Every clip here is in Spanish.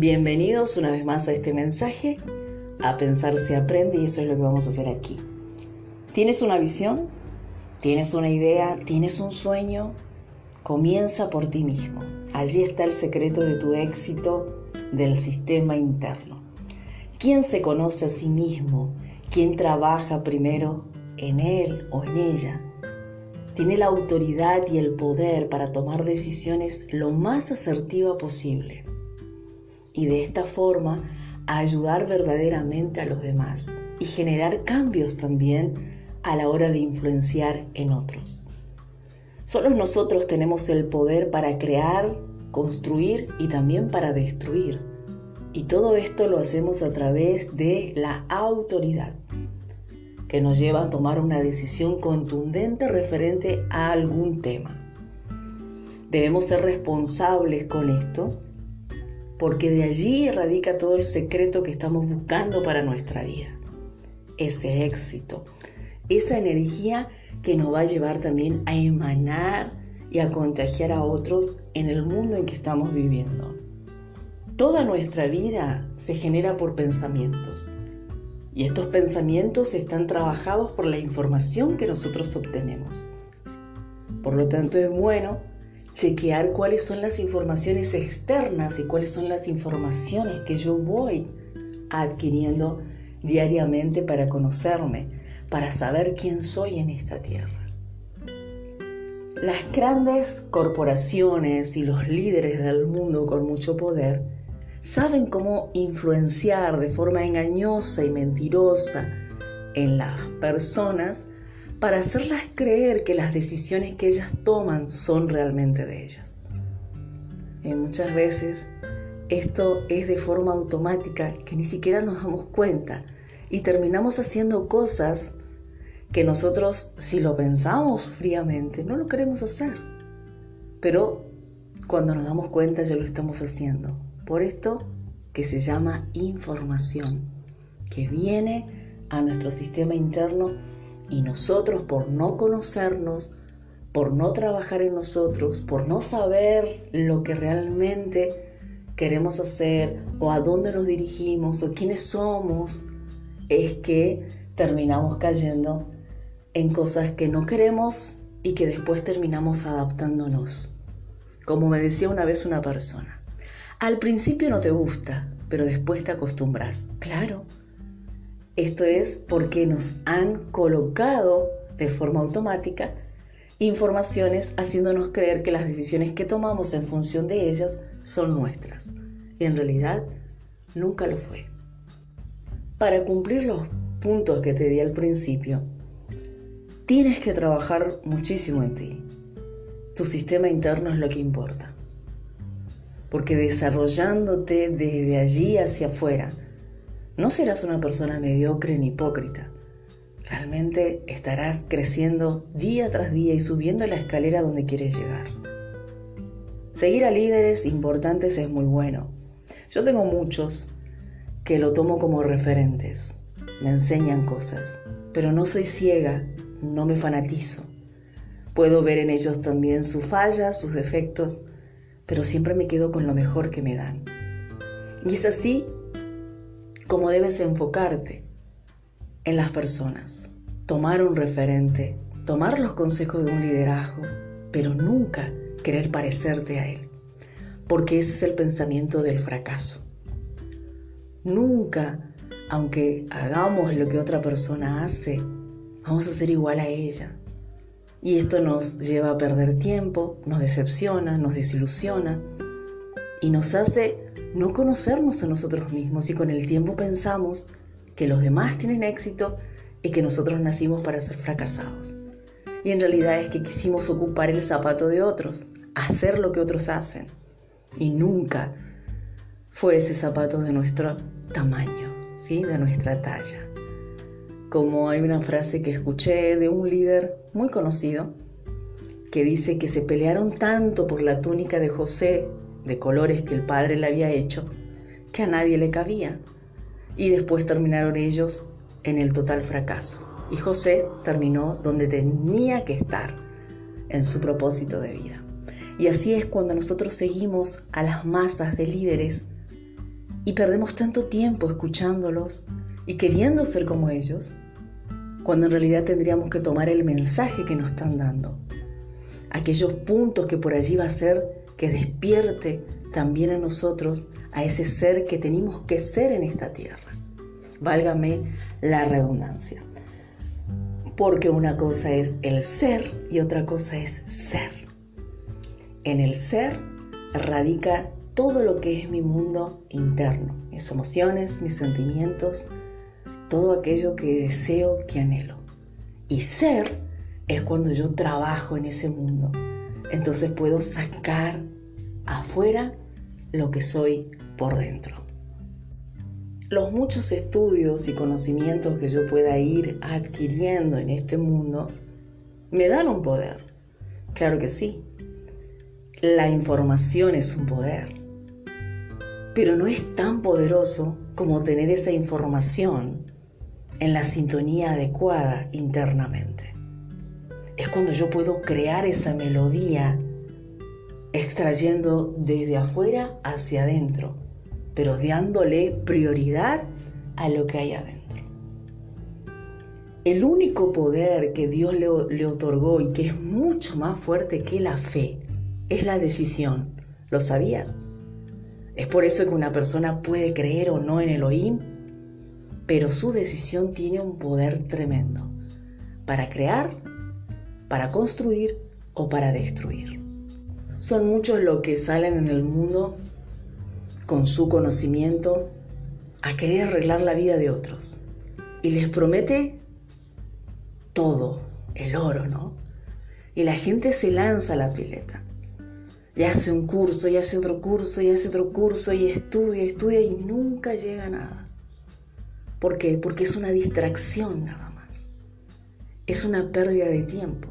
Bienvenidos una vez más a este mensaje. A pensar se aprende y eso es lo que vamos a hacer aquí. ¿Tienes una visión? ¿Tienes una idea? ¿Tienes un sueño? Comienza por ti mismo. Allí está el secreto de tu éxito del sistema interno. ¿Quién se conoce a sí mismo? ¿Quién trabaja primero en él o en ella? Tiene la autoridad y el poder para tomar decisiones lo más asertiva posible y de esta forma ayudar verdaderamente a los demás y generar cambios también a la hora de influenciar en otros. Solo nosotros tenemos el poder para crear, construir y también para destruir. Y todo esto lo hacemos a través de la autoridad, que nos lleva a tomar una decisión contundente referente a algún tema. Debemos ser responsables con esto porque de allí radica todo el secreto que estamos buscando para nuestra vida. Ese éxito, esa energía que nos va a llevar también a emanar y a contagiar a otros en el mundo en que estamos viviendo. Toda nuestra vida se genera por pensamientos y estos pensamientos están trabajados por la información que nosotros obtenemos. Por lo tanto es bueno chequear cuáles son las informaciones externas y cuáles son las informaciones que yo voy adquiriendo diariamente para conocerme, para saber quién soy en esta tierra. Las grandes corporaciones y los líderes del mundo con mucho poder saben cómo influenciar de forma engañosa y mentirosa en las personas para hacerlas creer que las decisiones que ellas toman son realmente de ellas. Y muchas veces esto es de forma automática que ni siquiera nos damos cuenta y terminamos haciendo cosas que nosotros, si lo pensamos fríamente, no lo queremos hacer. Pero cuando nos damos cuenta ya lo estamos haciendo. Por esto que se llama información, que viene a nuestro sistema interno y nosotros por no conocernos, por no trabajar en nosotros, por no saber lo que realmente queremos hacer o a dónde nos dirigimos o quiénes somos, es que terminamos cayendo en cosas que no queremos y que después terminamos adaptándonos. Como me decía una vez una persona, al principio no te gusta, pero después te acostumbras. Claro, esto es porque nos han colocado de forma automática informaciones haciéndonos creer que las decisiones que tomamos en función de ellas son nuestras. Y en realidad nunca lo fue. Para cumplir los puntos que te di al principio, tienes que trabajar muchísimo en ti. Tu sistema interno es lo que importa. Porque desarrollándote desde allí hacia afuera, no serás una persona mediocre ni hipócrita. Realmente estarás creciendo día tras día y subiendo la escalera donde quieres llegar. Seguir a líderes importantes es muy bueno. Yo tengo muchos que lo tomo como referentes. Me enseñan cosas, pero no soy ciega, no me fanatizo. Puedo ver en ellos también sus fallas, sus defectos, pero siempre me quedo con lo mejor que me dan. Y es así cómo debes enfocarte en las personas, tomar un referente, tomar los consejos de un liderazgo, pero nunca querer parecerte a él, porque ese es el pensamiento del fracaso. Nunca, aunque hagamos lo que otra persona hace, vamos a ser igual a ella. Y esto nos lleva a perder tiempo, nos decepciona, nos desilusiona y nos hace no conocernos a nosotros mismos y con el tiempo pensamos que los demás tienen éxito y que nosotros nacimos para ser fracasados. Y en realidad es que quisimos ocupar el zapato de otros, hacer lo que otros hacen. Y nunca fue ese zapato de nuestro tamaño, ¿sí? de nuestra talla. Como hay una frase que escuché de un líder muy conocido que dice que se pelearon tanto por la túnica de José de colores que el padre le había hecho que a nadie le cabía. Y después terminaron ellos en el total fracaso. Y José terminó donde tenía que estar, en su propósito de vida. Y así es cuando nosotros seguimos a las masas de líderes y perdemos tanto tiempo escuchándolos y queriendo ser como ellos, cuando en realidad tendríamos que tomar el mensaje que nos están dando, aquellos puntos que por allí va a ser que despierte también a nosotros a ese ser que tenemos que ser en esta tierra. Válgame la redundancia. Porque una cosa es el ser y otra cosa es ser. En el ser radica todo lo que es mi mundo interno, mis emociones, mis sentimientos, todo aquello que deseo, que anhelo. Y ser es cuando yo trabajo en ese mundo. Entonces puedo sacar afuera lo que soy por dentro. Los muchos estudios y conocimientos que yo pueda ir adquiriendo en este mundo me dan un poder. Claro que sí. La información es un poder pero no es tan poderoso como tener esa información en la sintonía adecuada internamente. Es cuando yo puedo crear esa melodía extrayendo desde afuera hacia adentro, pero dándole prioridad a lo que hay adentro. El único poder que Dios le, otorgó y que es mucho más fuerte que la fe es la decisión. ¿Lo sabías? Es por eso que una persona puede creer o no en Elohim, pero su decisión tiene un poder tremendo para crear, para construir o para destruir. Son muchos los que salen en el mundo con su conocimiento a querer arreglar la vida de otros y les promete todo, el oro, ¿no? Y la gente se lanza a la pileta y hace un curso, y hace otro curso, y hace otro curso, y estudia, estudia, y nunca llega a nada. ¿Por qué? Porque es una distracción nada más. Es una pérdida de tiempo.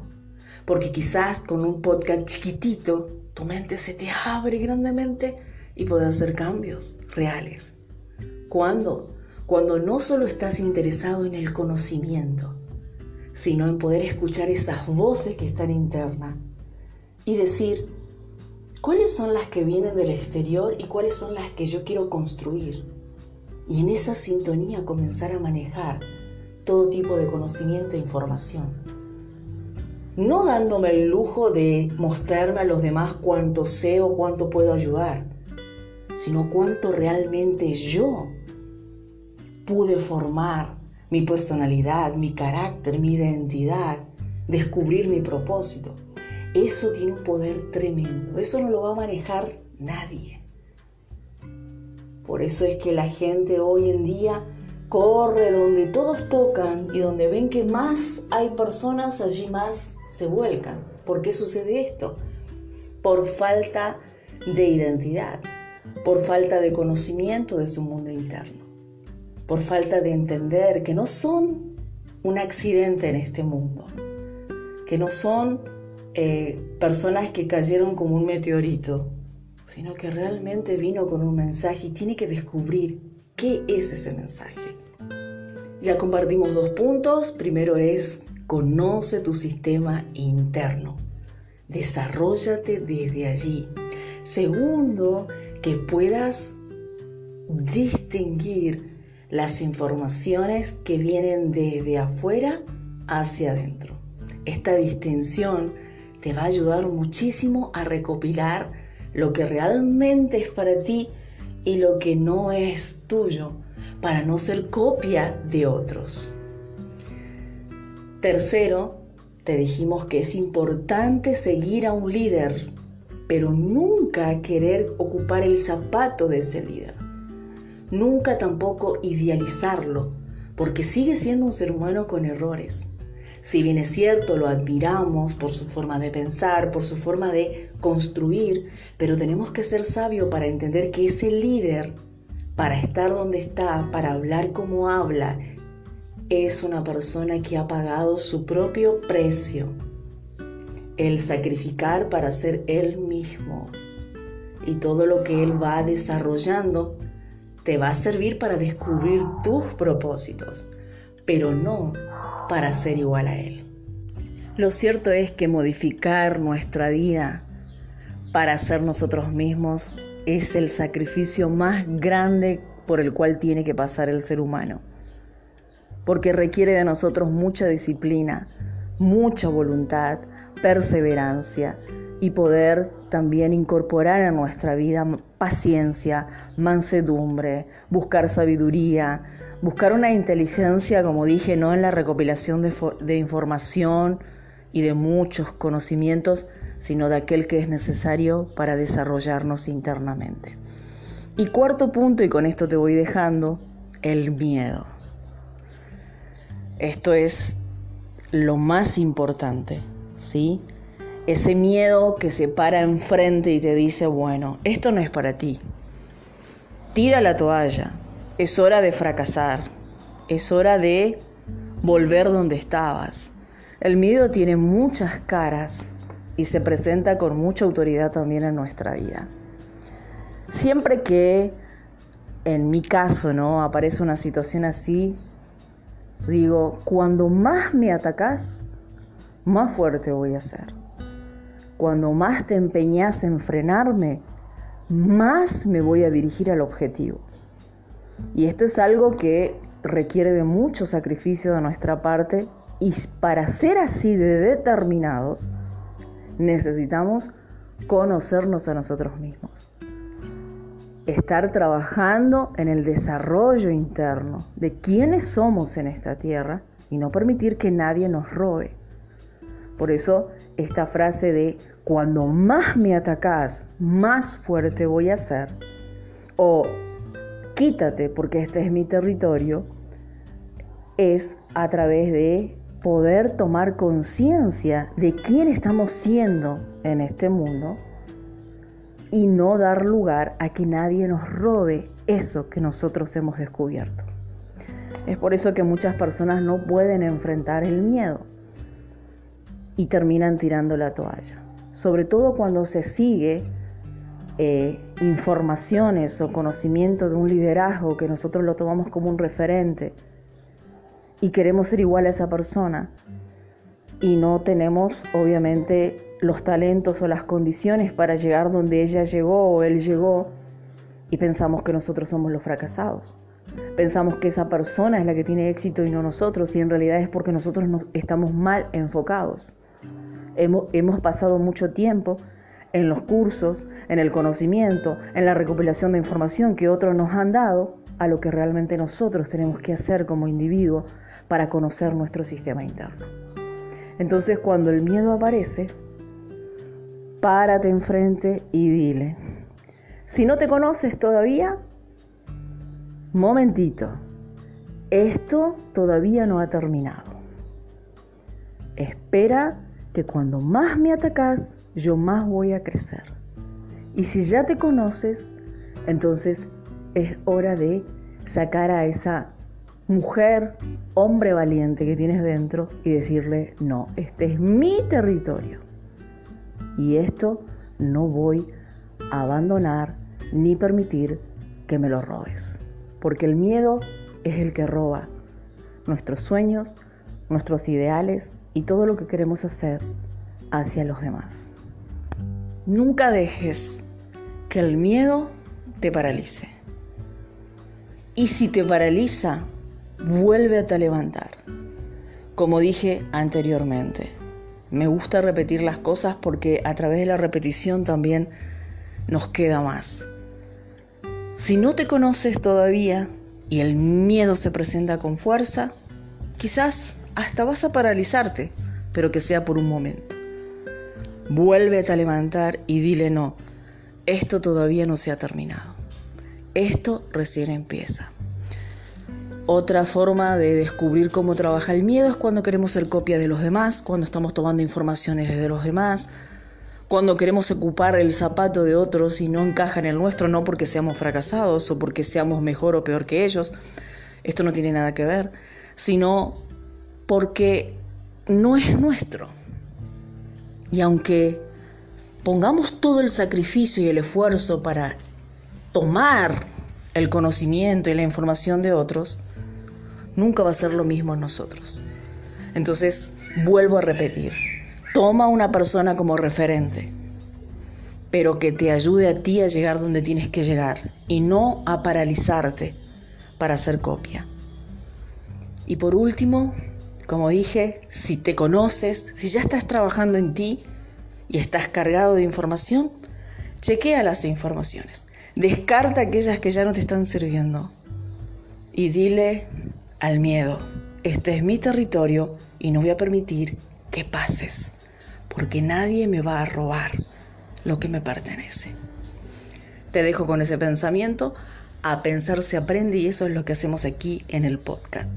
Porque quizás con un podcast chiquitito, tu mente se te abre grandemente y puedes hacer cambios reales. ¿Cuándo? Cuando no solo estás interesado en el conocimiento, sino en poder escuchar esas voces que están internas y decir, cuáles son las que vienen del exterior y cuáles son las que yo quiero construir. Y en esa sintonía comenzar a manejar todo tipo de conocimiento e información. No dándome el lujo de mostrarme a los demás cuánto sé o cuánto puedo ayudar, sino cuánto realmente yo pude formar mi personalidad, mi carácter, mi identidad, descubrir mi propósito. Eso tiene un poder tremendo. Eso no lo va a manejar nadie. Por eso es que la gente hoy en día corre donde todos tocan y donde ven que más hay personas, allí más se vuelcan. ¿Por qué sucede esto? Por falta de identidad, por falta de conocimiento de su mundo interno, por falta de entender que no son un accidente en este mundo, que no son eh, personas que cayeron como un meteorito, sino que realmente vino con un mensaje y tiene que descubrir qué es ese mensaje. Ya compartimos dos puntos. Primero es, conoce tu sistema interno. Desarrollate desde allí. Segundo, que puedas distinguir las informaciones que vienen desde afuera hacia adentro. Esta distinción te va a ayudar muchísimo a recopilar lo que realmente es para ti y lo que no es tuyo, para no ser copia de otros. Tercero, te dijimos que es importante seguir a un líder, pero nunca querer ocupar el zapato de ese líder. Nunca tampoco idealizarlo, porque sigue siendo un ser humano con errores. Si bien es cierto, lo admiramos por su forma de pensar, por su forma de construir, pero tenemos que ser sabios para entender que ese líder, para estar donde está, para hablar como habla, es una persona que ha pagado su propio precio. El sacrificar para ser él mismo. Y todo lo que él va desarrollando te va a servir para descubrir tus propósitos, pero no para ser igual a Él. Lo cierto es que modificar nuestra vida para ser nosotros mismos es el sacrificio más grande por el cual tiene que pasar el ser humano, porque requiere de nosotros mucha disciplina, mucha voluntad, perseverancia y poder también incorporar a nuestra vida paciencia, mansedumbre, buscar sabiduría, buscar una inteligencia, como dije, no en la recopilación de, información y de muchos conocimientos, sino de aquel que es necesario para desarrollarnos internamente. Y cuarto punto, y con esto te voy dejando, el miedo. Esto es lo más importante, ¿sí? Ese miedo que se para enfrente y te dice, bueno, esto no es para ti. Tira la toalla. Es hora de fracasar. Es hora de volver donde estabas. El miedo tiene muchas caras y se presenta con mucha autoridad también en nuestra vida. Siempre que en mi caso, ¿no? aparece una situación así, digo, cuando más me atacas, más fuerte voy a ser. Cuando más te empeñas en frenarme, más me voy a dirigir al objetivo. Y esto es algo que requiere de mucho sacrificio de nuestra parte y para ser así de determinados, necesitamos conocernos a nosotros mismos. Estar trabajando en el desarrollo interno de quiénes somos en esta tierra y no permitir que nadie nos robe. Por eso esta frase de cuando más me atacás, más fuerte voy a ser, o quítate porque este es mi territorio, es a través de poder tomar conciencia de quién estamos siendo en este mundo y no dar lugar a que nadie nos robe eso que nosotros hemos descubierto. Es por eso que muchas personas no pueden enfrentar el miedo y terminan tirando la toalla. Sobre todo cuando se sigue eh, informaciones o conocimiento de un liderazgo que nosotros lo tomamos como un referente y queremos ser igual a esa persona y no tenemos obviamente los talentos o las condiciones para llegar donde ella llegó o él llegó y pensamos que nosotros somos los fracasados. Pensamos que esa persona es la que tiene éxito y no nosotros y en realidad es porque nosotros estamos mal enfocados. Hemos, hemos pasado mucho tiempo en los cursos, en el conocimiento, en la recopilación de información que otros nos han dado a lo que realmente nosotros tenemos que hacer como individuo para conocer nuestro sistema interno. Entonces cuando el miedo aparece, párate enfrente y dile, si no te conoces todavía, momentito, esto todavía no ha terminado. Espera que cuando más me atacas, yo más voy a crecer. Y si ya te conoces, entonces es hora de sacar a esa mujer, hombre valiente que tienes dentro y decirle, no, este es mi territorio. Y esto no voy a abandonar ni permitir que me lo robes. Porque el miedo es el que roba nuestros sueños, nuestros ideales y todo lo que queremos hacer hacia los demás. Nunca dejes que el miedo te paralice. Y si te paraliza, vuelve a levantar. Como dije anteriormente, me gusta repetir las cosas porque a través de la repetición también nos queda más. Si no te conoces todavía y el miedo se presenta con fuerza, quizás hasta vas a paralizarte, pero que sea por un momento. Vuelve a levantar y dile no, esto todavía no se ha terminado. Esto recién empieza. Otra forma de descubrir cómo trabaja el miedo es cuando queremos ser copia de los demás, cuando estamos tomando informaciones de los demás, cuando queremos ocupar el zapato de otros y no encaja en el nuestro, no porque seamos fracasados o porque seamos mejor o peor que ellos, esto no tiene nada que ver, sino porque no es nuestro. Y aunque pongamos todo el sacrificio y el esfuerzo para tomar el conocimiento y la información de otros, nunca va a ser lo mismo en nosotros. Entonces, vuelvo a repetir, toma una persona como referente. pero que te ayude a ti a llegar donde tienes que llegar y no a paralizarte para hacer copia. Y por último, como dije, si te conoces, si ya estás trabajando en ti y estás cargado de información, chequea las informaciones. Descarta aquellas que ya no te están sirviendo. Y dile al miedo, este es mi territorio y no voy a permitir que pases, porque nadie me va a robar lo que me pertenece. Te dejo con ese pensamiento. A pensar se aprende y eso es lo que hacemos aquí en el podcast.